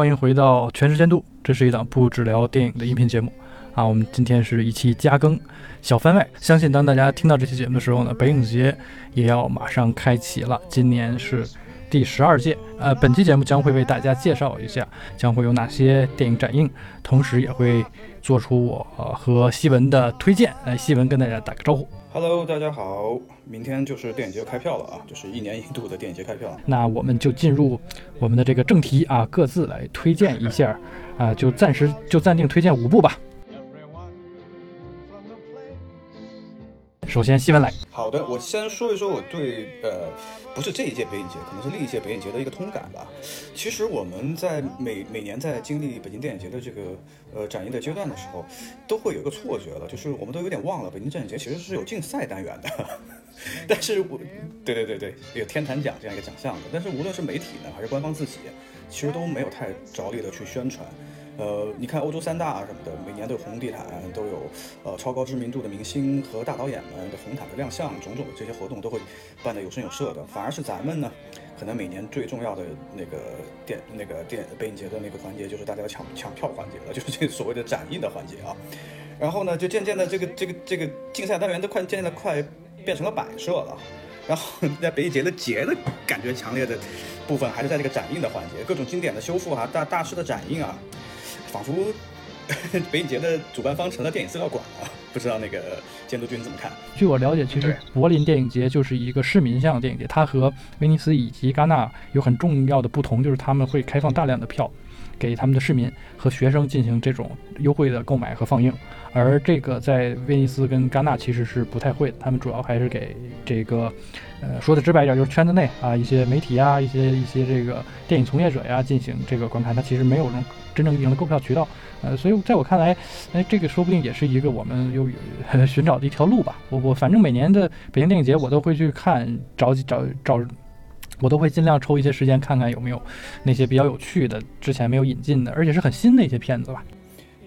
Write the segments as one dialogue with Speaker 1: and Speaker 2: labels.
Speaker 1: 欢迎回到《全时监督》，这是一档不只聊电影的音频节目啊。我们今天是一期加更小番外，相信当大家听到这期节目的时候呢，北影节也要马上开启了。今年是第十二届，呃，本期节目将会为大家介绍一下将会有哪些电影展映，同时也会做出我和西文的推荐。来，西文跟大家打个招呼。
Speaker 2: Hello，大家好，明天就是电影节开票了啊，就是一年一度的电影节开票。
Speaker 1: 那我们就进入我们的这个正题啊，各自来推荐一下啊，就暂时就暂定推荐五部吧。首先，新闻来。
Speaker 2: 好的，我先说一说我对呃，不是这一届北影节，可能是另一届北影节的一个通感吧。其实我们在每每年在经历北京电影节的这个呃展映的阶段的时候，都会有一个错觉了，就是我们都有点忘了北京电影节其实是有竞赛单元的。但是我，对对对对，有天坛奖这样一个奖项的。但是无论是媒体呢，还是官方自己，其实都没有太着力的去宣传。呃，你看欧洲三大什么的，每年都有红地毯，都有呃超高知名度的明星和大导演们的红毯的亮相，种种的这些活动都会办得有声有色的。反而是咱们呢，可能每年最重要的那个电那个电北影节的那个环节，就是大家抢抢票环节了，就是这所谓的展映的环节啊。然后呢，就渐渐的这个这个这个竞赛单元都快渐渐的快变成了摆设了。然后 在北影节的节的感觉强烈的部分，还是在这个展映的环节，各种经典的修复啊，大大师的展映啊。仿佛北影节的主办方成了电影资料馆了，不知道那个监督君怎么看？
Speaker 1: 据我了解，其实柏林电影节就是一个市民向电影节，它和威尼斯以及戛纳有很重要的不同，就是他们会开放大量的票给他们的市民和学生进行这种优惠的购买和放映，而这个在威尼斯跟戛纳其实是不太会的，他们主要还是给这个，呃，说的直白一点，就是圈子内啊一些媒体啊一些一些这个电影从业者呀进行这个观看，它其实没有这种。真正意义上的购票渠道，呃，所以在我看来，哎，这个说不定也是一个我们有寻找的一条路吧。我我反正每年的北京电影节我都会去看，找找找，我都会尽量抽一些时间看看有没有那些比较有趣的、之前没有引进的，而且是很新的一些片子吧。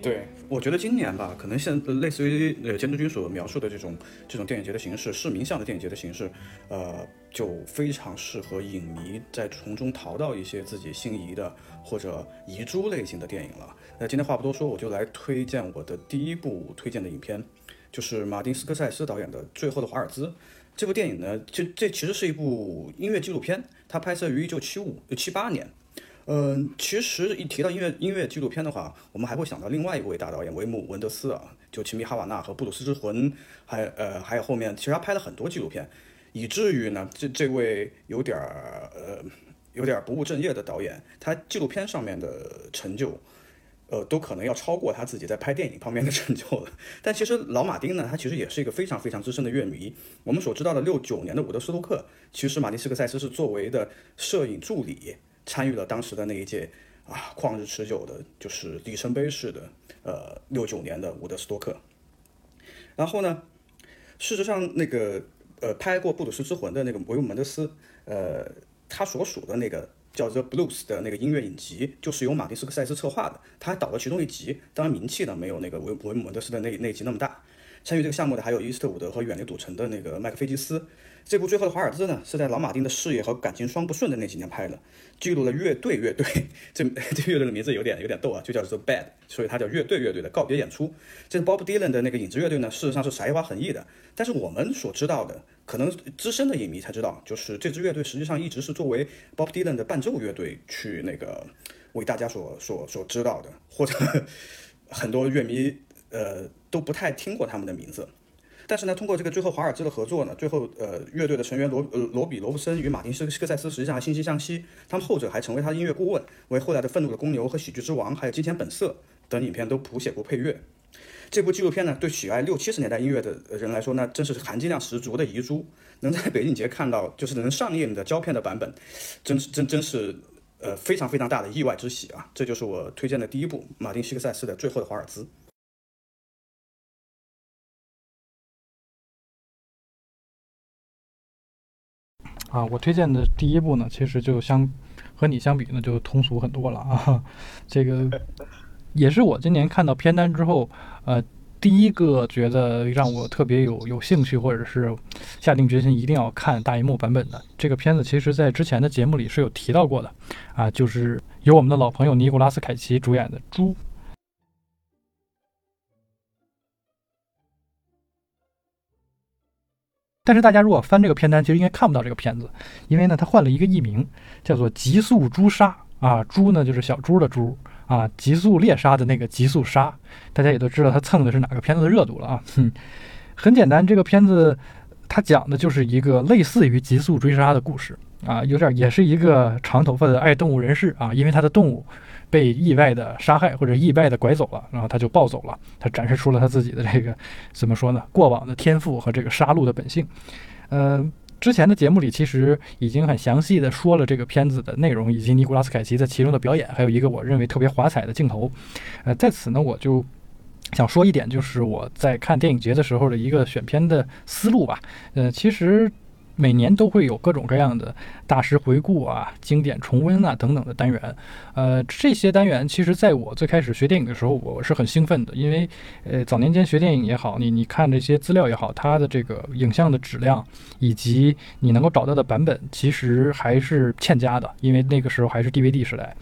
Speaker 2: 对。我觉得今年吧，可能像类似于呃监督君所描述的这种这种电影节的形式，市民向的电影节的形式，呃，就非常适合影迷在从中淘到一些自己心仪的或者遗珠类型的电影了。那今天话不多说，我就来推荐我的第一部推荐的影片，就是马丁斯科塞斯导演的《最后的华尔兹》这部电影呢，这这其实是一部音乐纪录片，它拍摄于一九七五七八年。嗯，其实一提到音乐音乐纪录片的话，我们还会想到另外一位大导演维姆文德斯啊，就《齐米哈瓦那》和《布鲁斯之魂》，还呃还有后面，其实他拍了很多纪录片，以至于呢，这这位有点儿呃有点儿不务正业的导演，他纪录片上面的成就，呃，都可能要超过他自己在拍电影方面的成就了。但其实老马丁呢，他其实也是一个非常非常资深的乐迷。我们所知道的六九年的伍德斯托克，其实马丁斯科塞斯是作为的摄影助理。参与了当时的那一届啊，旷日持久的，就是里程碑式的，呃，六九年的伍德斯托克。然后呢，事实上，那个呃，拍过《布鲁斯之魂》的那个维姆门德斯，呃，他所属的那个叫 The《Blues》的那个音乐影集，就是由马丁斯科塞斯策划的，他还导了其中一集，当然名气呢没有那个维维姆德斯的那那集那么大。参与这个项目的还有伊斯特伍德和远离赌城的那个麦克菲吉斯。这部《最后的华尔兹》呢，是在老马丁的事业和感情双不顺的那几年拍的，记录了乐队乐队。这 这乐队的名字有点有点逗啊，就叫做 Bad，所以它叫乐队乐队的告别演出。这 Bob Dylan 的那个影子乐队呢，事实上是才华横溢的。但是我们所知道的，可能资深的影迷才知道，就是这支乐队实际上一直是作为 Bob Dylan 的伴奏乐队去那个为大家所所所知道的，或者 很多乐迷呃都不太听过他们的名字。但是呢，通过这个最后华尔兹的合作呢，最后呃乐队的成员罗罗比罗布森与马丁斯科塞斯实际上还惺惺相惜，他们后者还成为他的音乐顾问，为后来的愤怒的公牛和喜剧之王还有金钱本色等影片都谱写过配乐。这部纪录片呢，对喜爱六七十年代音乐的人来说，那真是含金量十足的遗珠。能在北影节看到就是能上映的胶片的版本，真是真真是呃非常非常大的意外之喜啊！这就是我推荐的第一部马丁西克塞斯的最后的华尔兹。
Speaker 1: 啊，我推荐的第一部呢，其实就相和你相比呢，就通俗很多了啊。这个也是我今年看到片单之后，呃，第一个觉得让我特别有有兴趣，或者是下定决心一定要看大银幕版本的这个片子。其实，在之前的节目里是有提到过的啊，就是由我们的老朋友尼古拉斯凯奇主演的《猪》。但是大家如果翻这个片单，其实应该看不到这个片子，因为呢，它换了一个译名，叫做《极速猪杀》啊，猪呢就是小猪的猪啊，极速猎杀的那个极速杀，大家也都知道它蹭的是哪个片子的热度了啊。哼，很简单，这个片子它讲的就是一个类似于极速追杀的故事啊，有点也是一个长头发的爱动物人士啊，因为他的动物。被意外的杀害或者意外的拐走了，然后他就暴走了。他展示出了他自己的这个怎么说呢？过往的天赋和这个杀戮的本性。呃，之前的节目里其实已经很详细的说了这个片子的内容，以及尼古拉斯凯奇在其中的表演，还有一个我认为特别华彩的镜头。呃，在此呢，我就想说一点，就是我在看电影节的时候的一个选片的思路吧。呃，其实。每年都会有各种各样的大师回顾啊、经典重温啊等等的单元，呃，这些单元其实在我最开始学电影的时候，我是很兴奋的，因为，呃，早年间学电影也好，你你看这些资料也好，它的这个影像的质量以及你能够找到的版本，其实还是欠佳的，因为那个时候还是 DVD 时代。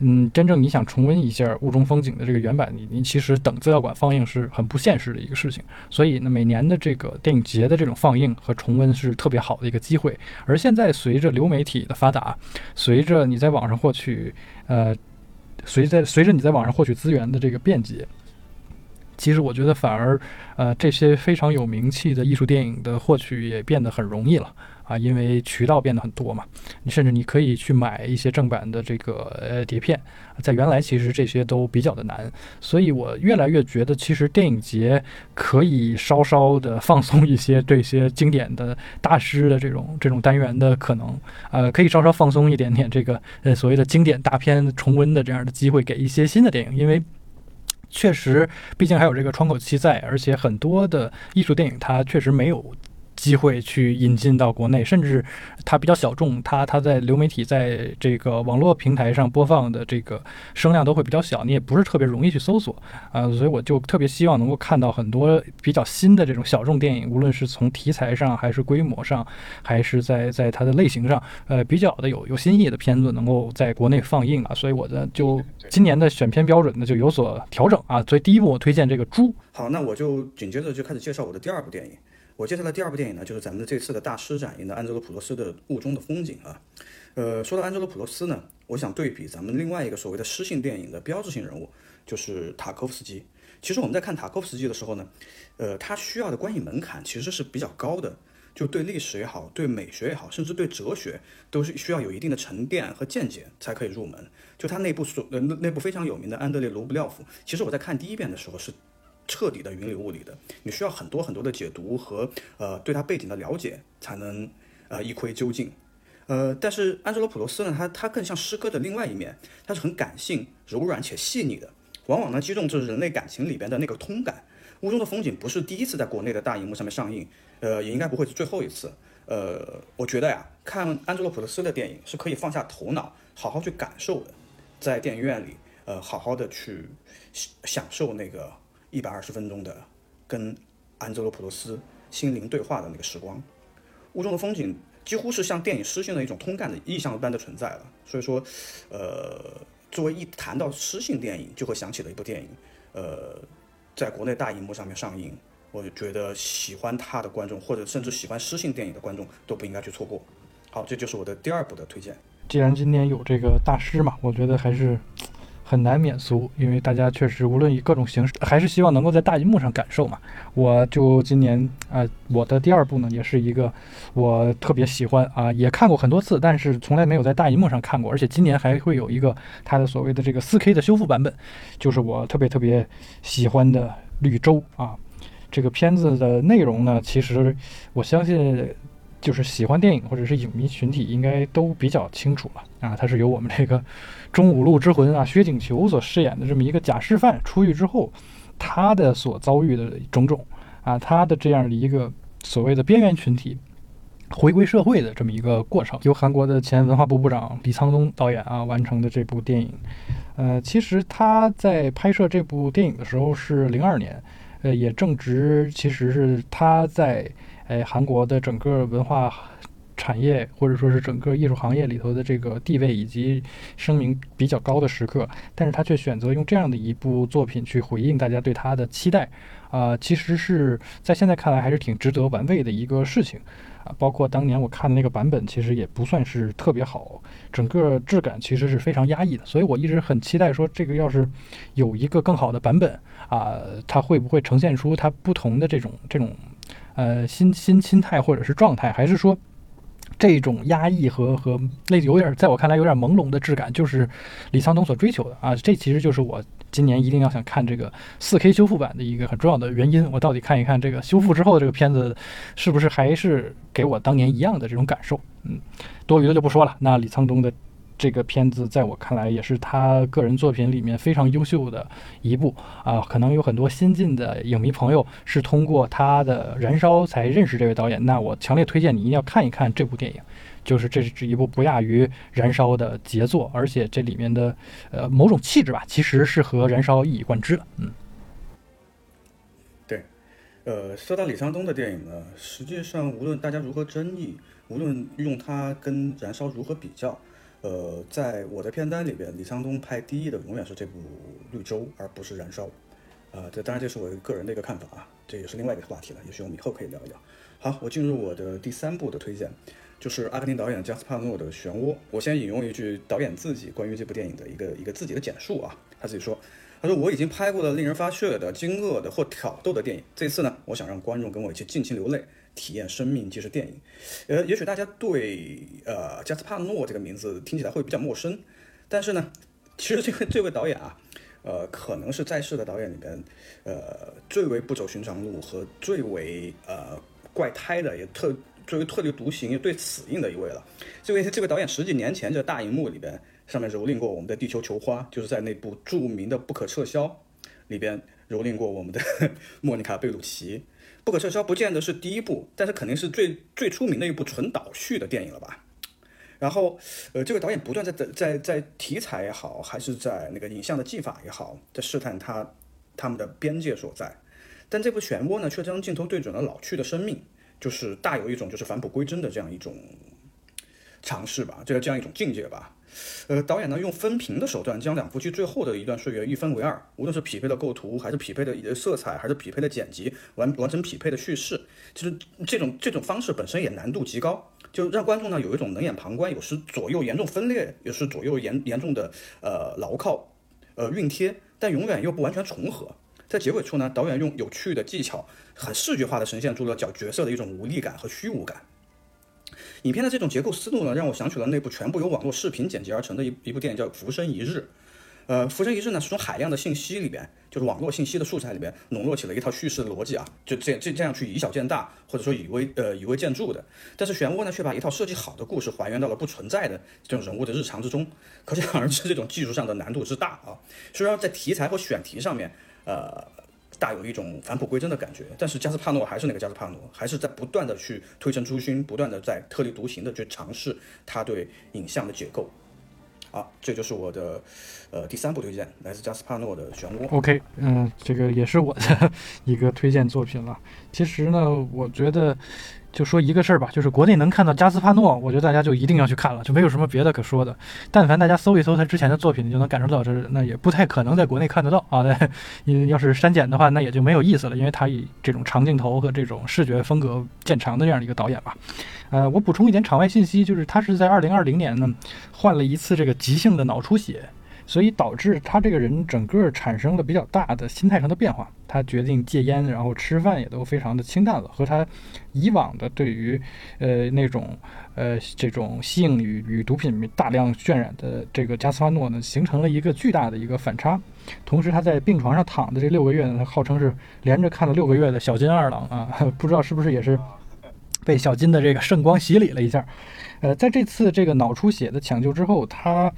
Speaker 1: 嗯，真正你想重温一下《雾中风景》的这个原版，你你其实等资料馆放映是很不现实的一个事情。所以呢，每年的这个电影节的这种放映和重温是特别好的一个机会。而现在随着流媒体的发达，随着你在网上获取，呃，随在随着你在网上获取资源的这个便捷，其实我觉得反而，呃，这些非常有名气的艺术电影的获取也变得很容易了。啊，因为渠道变得很多嘛，你甚至你可以去买一些正版的这个呃碟片，在原来其实这些都比较的难，所以我越来越觉得，其实电影节可以稍稍的放松一些这些经典的大师的这种 这种单元的可能，呃，可以稍稍放松一点点这个呃所谓的经典大片重温的这样的机会，给一些新的电影，因为确实毕竟还有这个窗口期在，而且很多的艺术电影它确实没有。机会去引进到国内，甚至它比较小众，它它在流媒体在这个网络平台上播放的这个声量都会比较小，你也不是特别容易去搜索啊，所以我就特别希望能够看到很多比较新的这种小众电影，无论是从题材上，还是规模上，还是在在它的类型上，呃，比较的有有新意的片子能够在国内放映啊，所以我的就今年的选片标准呢就有所调整啊，所以第一部我推荐这个《猪》。
Speaker 2: 好，那我就紧接着就开始介绍我的第二部电影。我介绍的第二部电影呢，就是咱们这次的大师展映的安哲罗普洛斯的《雾中的风景》啊。呃，说到安哲罗普洛斯呢，我想对比咱们另外一个所谓的诗性电影的标志性人物，就是塔科夫斯基。其实我们在看塔科夫斯基的时候呢，呃，他需要的观影门槛其实是比较高的，就对历史也好，对美学也好，甚至对哲学，都是需要有一定的沉淀和见解才可以入门。就他那部所呃那部非常有名的《安德烈·卢布廖夫》，其实我在看第一遍的时候是。彻底的云里雾里的，你需要很多很多的解读和呃对它背景的了解，才能呃一窥究竟。呃，但是安哲罗普罗斯呢，他他更像诗歌的另外一面，他是很感性、柔软且细腻的，往往呢击中这人类感情里边的那个通感。屋中的风景不是第一次在国内的大荧幕上面上映，呃，也应该不会是最后一次。呃，我觉得呀，看安哲罗普罗斯的电影是可以放下头脑，好好去感受的，在电影院里，呃，好好的去享受那个。一百二十分钟的跟安哲罗普罗斯心灵对话的那个时光，雾中的风景几乎是像电影诗性的一种通感的意象般的存在了。所以说，呃，作为一谈到诗性电影就会想起的一部电影，呃，在国内大荧幕上面上映，我觉得喜欢它的观众或者甚至喜欢诗性电影的观众都不应该去错过。好，这就是我的第二部的推荐。
Speaker 1: 既然今年有这个大师嘛，我觉得还是。很难免俗，因为大家确实无论以各种形式，还是希望能够在大荧幕上感受嘛。我就今年啊，我的第二部呢，也是一个我特别喜欢啊，也看过很多次，但是从来没有在大荧幕上看过，而且今年还会有一个它的所谓的这个 4K 的修复版本，就是我特别特别喜欢的《绿洲》啊。这个片子的内容呢，其实我相信。就是喜欢电影或者是影迷群体应该都比较清楚了啊，他是由我们这个中五路之魂啊薛景求所饰演的这么一个假释犯出狱之后，他的所遭遇的种种啊，他的这样的一个所谓的边缘群体回归社会的这么一个过程，由韩国的前文化部部长李沧东导演啊完成的这部电影。呃，其实他在拍摄这部电影的时候是零二年，呃，也正值其实是他在。哎，韩国的整个文化产业或者说是整个艺术行业里头的这个地位以及声名比较高的时刻，但是他却选择用这样的一部作品去回应大家对他的期待，啊，其实是在现在看来还是挺值得玩味的一个事情啊。包括当年我看的那个版本，其实也不算是特别好，整个质感其实是非常压抑的。所以我一直很期待说，这个要是有一个更好的版本啊，它会不会呈现出它不同的这种这种呃心心心态或者是状态，还是说这种压抑和和那有点在我看来有点朦胧的质感，就是李沧东所追求的啊？这其实就是我。今年一定要想看这个 4K 修复版的一个很重要的原因，我到底看一看这个修复之后的这个片子，是不是还是给我当年一样的这种感受？嗯，多余的就不说了。那李沧东的这个片子，在我看来也是他个人作品里面非常优秀的一部啊。可能有很多新进的影迷朋友是通过他的《燃烧》才认识这位导演，那我强烈推荐你一定要看一看这部电影。就是这是一部不亚于《燃烧》的杰作，而且这里面的呃某种气质吧，其实是和《燃烧》一以贯之的。嗯，
Speaker 2: 对，呃，说到李沧东的电影呢，实际上无论大家如何争议，无论用它跟《燃烧》如何比较，呃，在我的片单里边，李沧东拍第一的永远是这部《绿洲》，而不是《燃烧》。啊，这当然这是我个人的一个看法啊，这也是另外一个话题了，也许我们以后可以聊一聊。好，我进入我的第三部的推荐。就是阿根廷导演加斯帕诺的《漩涡》。我先引用一句导演自己关于这部电影的一个一个自己的简述啊，他自己说：“他说我已经拍过了令人发血的、惊愕的或挑逗的电影，这次呢，我想让观众跟我一起尽情流泪，体验生命即是电影。”呃，也许大家对呃加斯帕诺这个名字听起来会比较陌生，但是呢，其实这位这位导演啊，呃，可能是在世的导演里边，呃，最为不走寻常路和最为呃怪胎的，也特。最为特立独行、对死硬的一位了。这位这位导演十几年前在大荧幕里边上面蹂躏过我们的《地球球花》，就是在那部著名的《不可撤销》里边蹂躏过我们的莫妮卡·贝鲁奇。《不可撤销》不见得是第一部，但是肯定是最最出名的一部纯倒叙的电影了吧？然后，呃，这位导演不断在在在在题材也好，还是在那个影像的技法也好，在试探他他们的边界所在。但这部《漩涡》呢，却将镜头对准了老去的生命。就是大有一种就是返璞归真的这样一种尝试吧，这个这样一种境界吧。呃，导演呢用分屏的手段将两夫妻最后的一段岁月一分为二，无论是匹配的构图，还是匹配的色彩，还是匹配的剪辑，完完成匹配的叙事，其实这种这种方式本身也难度极高，就让观众呢有一种冷眼旁观，有时左右严重分裂，有时左右严严重的呃牢靠呃熨贴，但永远又不完全重合。在结尾处呢，导演用有趣的技巧，很视觉化的呈现出了角角色的一种无力感和虚无感。影片的这种结构思路呢，让我想起了那部全部由网络视频剪辑而成的一一部电影，叫《浮生一日》。呃，《浮生一日》呢，是从海量的信息里边，就是网络信息的素材里边，笼络起了一套叙事的逻辑啊，就这这这样去以小见大，或者说以微呃以微见著的。但是漩涡呢，却把一套设计好的故事还原到了不存在的这种人物的日常之中，可想而知这种技术上的难度之大啊。虽然在题材和选题上面。呃，大有一种返璞归真的感觉，但是加斯帕诺还是那个加斯帕诺，还是在不断的去推陈出新，不断的在特立独行的去尝试他对影像的解构。好，这就是我的呃第三部推荐，来自加斯帕诺的《漩涡》。
Speaker 1: OK，嗯，这个也是我的 一个推荐作品了。其实呢，我觉得。就说一个事儿吧，就是国内能看到加斯帕诺，我觉得大家就一定要去看了，就没有什么别的可说的。但凡大家搜一搜他之前的作品，你就能感受到这那也不太可能在国内看得到啊。你要是删减的话，那也就没有意思了，因为他以这种长镜头和这种视觉风格见长的这样的一个导演吧。呃，我补充一点场外信息，就是他是在二零二零年呢患了一次这个急性的脑出血。所以导致他这个人整个产生了比较大的心态上的变化，他决定戒烟，然后吃饭也都非常的清淡了，和他以往的对于呃那种呃这种性与与毒品大量渲染的这个加斯帕诺呢，形成了一个巨大的一个反差。同时他在病床上躺的这六个月呢，他号称是连着看了六个月的小金二郎啊，不知道是不是也是被小金的这个圣光洗礼了一下。呃，在这次这个脑出血的抢救之后，他。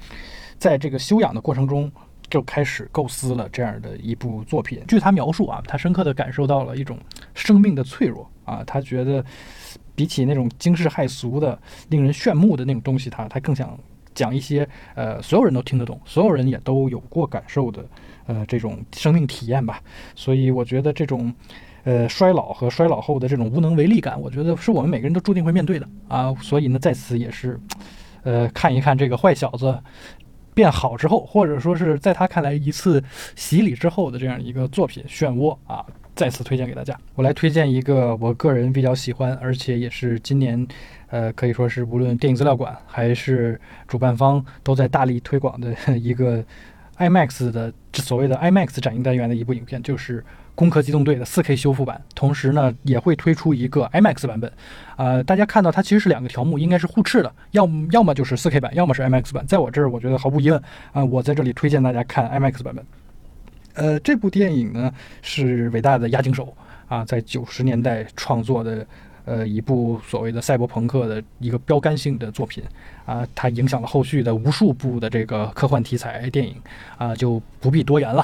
Speaker 1: 在这个修养的过程中，就开始构思了这样的一部作品。据他描述啊，他深刻地感受到了一种生命的脆弱啊。他觉得，比起那种惊世骇俗的、令人炫目的那种东西，他他更想讲一些呃所有人都听得懂、所有人也都有过感受的呃这种生命体验吧。所以我觉得这种呃衰老和衰老后的这种无能为力感，我觉得是我们每个人都注定会面对的啊。所以呢，在此也是，呃，看一看这个坏小子变好之后，或者说是在他看来一次洗礼之后的这样一个作品《漩涡》啊。再次推荐给大家，我来推荐一个我个人比较喜欢，而且也是今年，呃，可以说是无论电影资料馆还是主办方都在大力推广的一个 IMAX 的所谓的 IMAX 展映单元的一部影片，就是《攻壳机动队》的 4K 修复版。同时呢，也会推出一个 IMAX 版本。呃，大家看到它其实是两个条目，应该是互斥的，要要么就是 4K 版，要么是 IMAX 版。在我这儿，我觉得毫无疑问啊，我在这里推荐大家看 IMAX 版本。呃，这部电影呢是伟大的押井守啊，在九十年代创作的，呃，一部所谓的赛博朋克的一个标杆性的作品啊，它影响了后续的无数部的这个科幻题材电影啊，就不必多言了。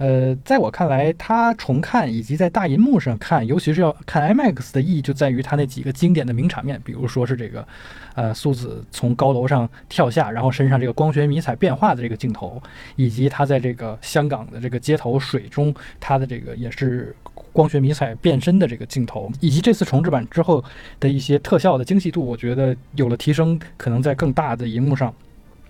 Speaker 1: 呃，在我看来，它重看以及在大银幕上看，尤其是要看 IMAX 的意义，就在于它那几个经典的名场面，比如说是这个，呃，苏子从高楼上跳下，然后身上这个光学迷彩变化的这个镜头，以及他在这个香港的这个街头水中，他的这个也是光学迷彩变身的这个镜头，以及这次重制版之后的一些特效的精细度，我觉得有了提升，可能在更大的银幕上。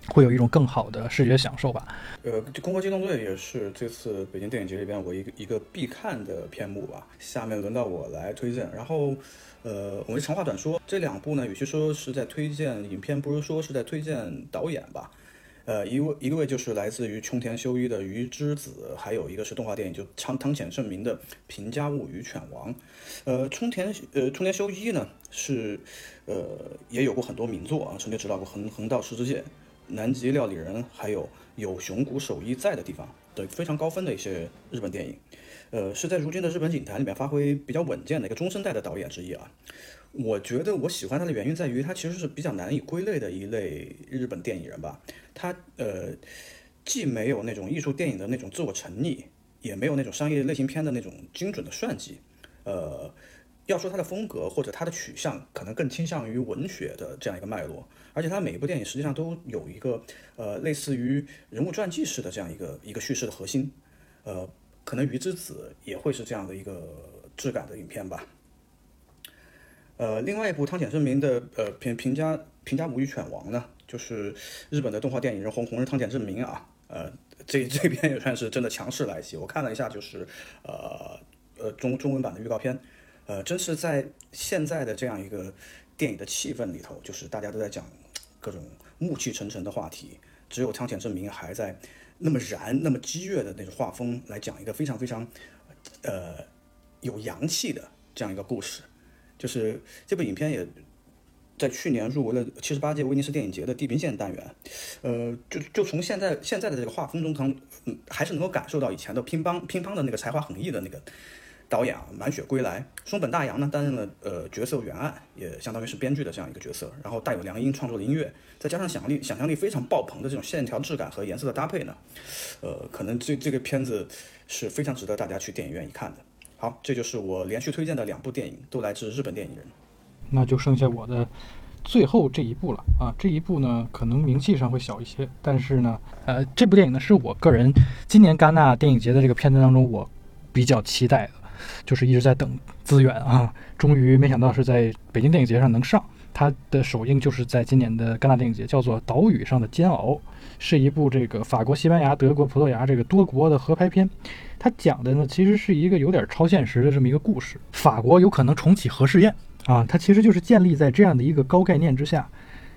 Speaker 1: 会有一种更好的视觉享受吧。
Speaker 2: 呃，《攻壳机动队》也是这次北京电影节里边我一个一个必看的片目吧。下面轮到我来推荐。然后，呃，我们长话短说，这两部呢，与其说是在推荐影片，不如说是在推荐导演吧。呃，一位一位就是来自于冲田修一的《鱼之子》，还有一个是动画电影，就汤汤浅证明的《平家物语犬王》。呃，冲田呃冲田修一呢是呃也有过很多名作啊，曾经指导过《横横道世之介》。南极料理人，还有有熊谷守一在的地方的非常高分的一些日本电影，呃，是在如今的日本影坛里面发挥比较稳健的一个中生代的导演之一啊。我觉得我喜欢他的原因在于他其实是比较难以归类的一类日本电影人吧。他呃，既没有那种艺术电影的那种自我沉溺，也没有那种商业类型片的那种精准的算计。呃，要说他的风格或者他的取向，可能更倾向于文学的这样一个脉络。而且他每一部电影实际上都有一个呃类似于人物传记式的这样一个一个叙事的核心，呃，可能《鱼之子》也会是这样的一个质感的影片吧。呃，另外一部汤浅证明的呃评评价评价《母语犬王》呢，就是日本的动画电影人红红日汤浅证明啊，呃，这这边也算是真的强势来袭。我看了一下，就是呃呃中中文版的预告片，呃，真是在现在的这样一个电影的气氛里头，就是大家都在讲。各种暮气沉沉的话题，只有汤浅证明还在那么燃、那么激越的那种画风来讲一个非常非常，呃，有洋气的这样一个故事。就是这部影片也在去年入围了七十八届威尼斯电影节的地平线单元。呃，就就从现在现在的这个画风中，能嗯还是能够感受到以前的乒乓乒乓的那个才华横溢的那个。导演啊，满血归来，松本大洋呢担任了呃角色原案，也相当于是编剧的这样一个角色。然后带有良音创作的音乐，再加上想象力想象力非常爆棚的这种线条质感和颜色的搭配呢，呃，可能这这个片子是非常值得大家去电影院一看的。好，这就是我连续推荐的两部电影，都来自日本电影人。
Speaker 1: 那就剩下我的最后这一部了啊，这一部呢可能名气上会小一些，但是呢，呃，这部电影呢是我个人今年戛纳电影节的这个片子当中我比较期待的。就是一直在等资源啊，终于没想到是在北京电影节上能上。它的首映就是在今年的戛纳电影节，叫做《岛屿上的煎熬》，是一部这个法国、西班牙、德国、葡萄牙这个多国的合拍片。它讲的呢，其实是一个有点超现实的这么一个故事。法国有可能重启核试验啊，它其实就是建立在这样的一个高概念之下，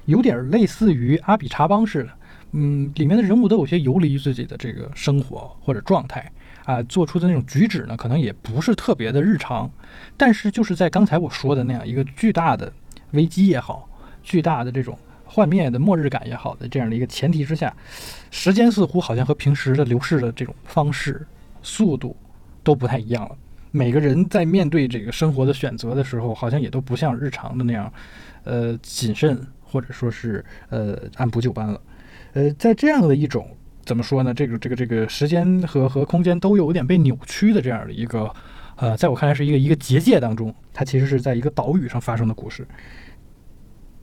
Speaker 1: 有点类似于阿比查邦似的。嗯，里面的人物都有些游离于自己的这个生活或者状态。啊，做出的那种举止呢，可能也不是特别的日常，但是就是在刚才我说的那样一个巨大的危机也好，巨大的这种幻灭的末日感也好的这样的一个前提之下，时间似乎好像和平时的流逝的这种方式、速度都不太一样了。每个人在面对这个生活的选择的时候，好像也都不像日常的那样，呃，谨慎或者说是呃按部就班了。呃，在这样的一种。怎么说呢？这个这个这个时间和和空间都有点被扭曲的这样的一个，呃，在我看来是一个一个结界当中，它其实是在一个岛屿上发生的故事。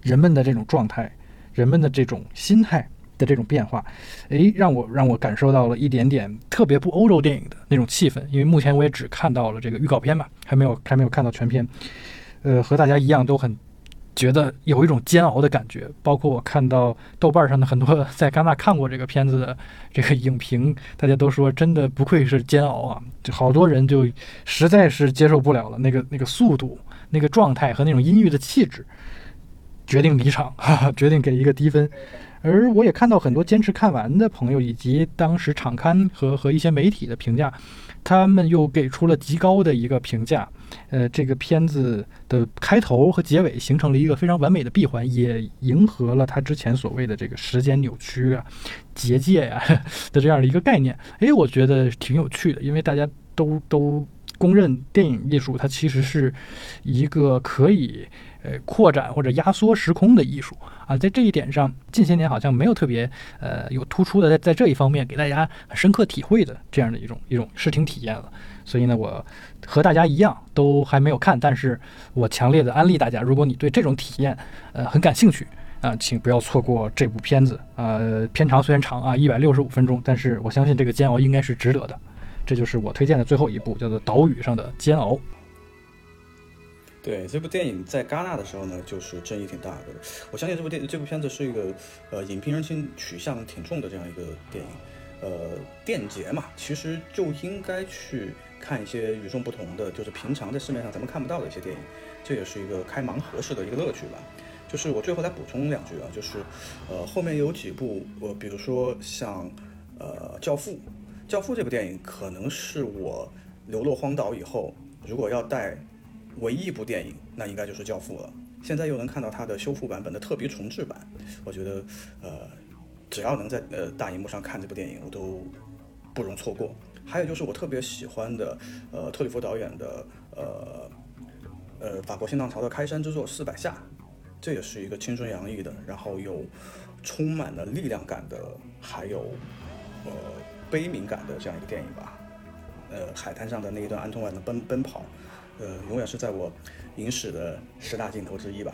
Speaker 1: 人们的这种状态，人们的这种心态，的这种变化，诶，让我让我感受到了一点点特别不欧洲电影的那种气氛。因为目前我也只看到了这个预告片嘛，还没有还没有看到全片。呃，和大家一样都很觉得有一种煎熬的感觉。包括我看到豆瓣上的很多在戛纳看过这个片子的这个影评，大家都说真的不愧是煎熬啊！就好多人就实在是接受不了了，那个 那个速度、那个状态和那种阴郁的气质，决定离场，哈哈，决定给一个低分。而我也看到很多坚持看完的朋友，以及当时场刊和和一些媒体的评价，他们又给出了极高的一个评价。呃，这个片子的开头和结尾形成了一个非常完美的闭环，也迎合了他之前所谓的这个时间扭曲啊、结界呀 的这样的一个概念。诶，我觉得挺有趣的，因为大家都都公认电影艺术它其实是一个可以。呃，扩展或者压缩时空的艺术啊，在这一点上，近些年好像没有特别呃有突出的在在这一方面给大家很深刻体会的这样的一种一种视听体验了。所以呢，我和大家一样都还没有看，但是我强烈的安利大家，如果你对这种体验呃很感兴趣啊，请不要错过这部片子。呃，片长虽然长啊，一百六十五分钟，但是我相信这个煎熬应该是值得的。这就是我推荐的最后一部，叫做《岛屿上的煎熬》。
Speaker 2: 对这部电影在戛纳的时候呢，就是争议挺大的。我相信这部电这部片子是一个呃影评人群取向挺重的这样一个电影。呃，电影节嘛，其实就应该去看一些与众不同的，就是平常在市面上咱们看不到的一些电影。这也是一个开盲盒式的一个乐趣吧。就是我最后再补充两句啊，就是呃后面有几部，呃比如说像呃《教父》，《教父》这部电影可能是我流落荒岛以后，如果要带。唯一一部电影，那应该就是《教父》了。现在又能看到它的修复版本的特别重制版，我觉得，呃，只要能在呃大荧幕上看这部电影，我都不容错过。还有就是我特别喜欢的，呃，特里弗导演的，呃，呃，法国新浪潮的开山之作《四百下》，这也是一个青春洋溢的，然后有充满了力量感的，还有呃悲悯感的这样一个电影吧。呃，海滩上的那一段安东万的奔奔跑。呃，永远是在我影史的十大镜头之一吧。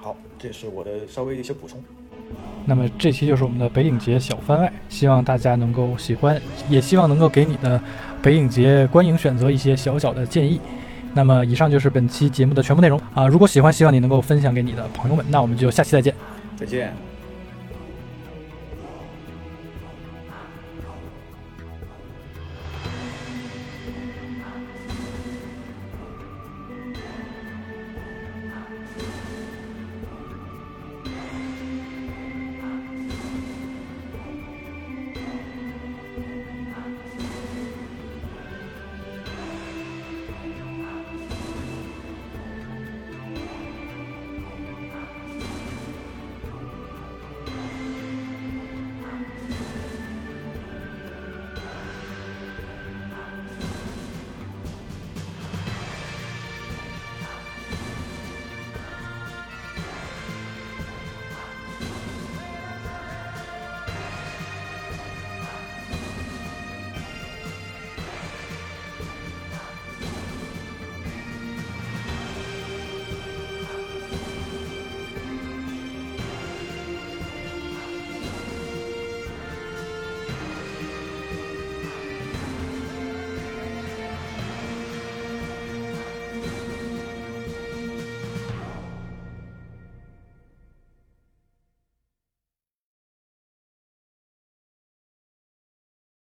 Speaker 2: 好，这是我的稍微的一些补充。
Speaker 1: 那么这期就是我们的北影节小番外，希望大家能够喜欢，也希望能够给你的北影节观影选择一些小小的建议。那么以上就是本期节目的全部内容啊！如果喜欢，希望你能够分享给你的朋友们。那我们就下期再见，
Speaker 2: 再见。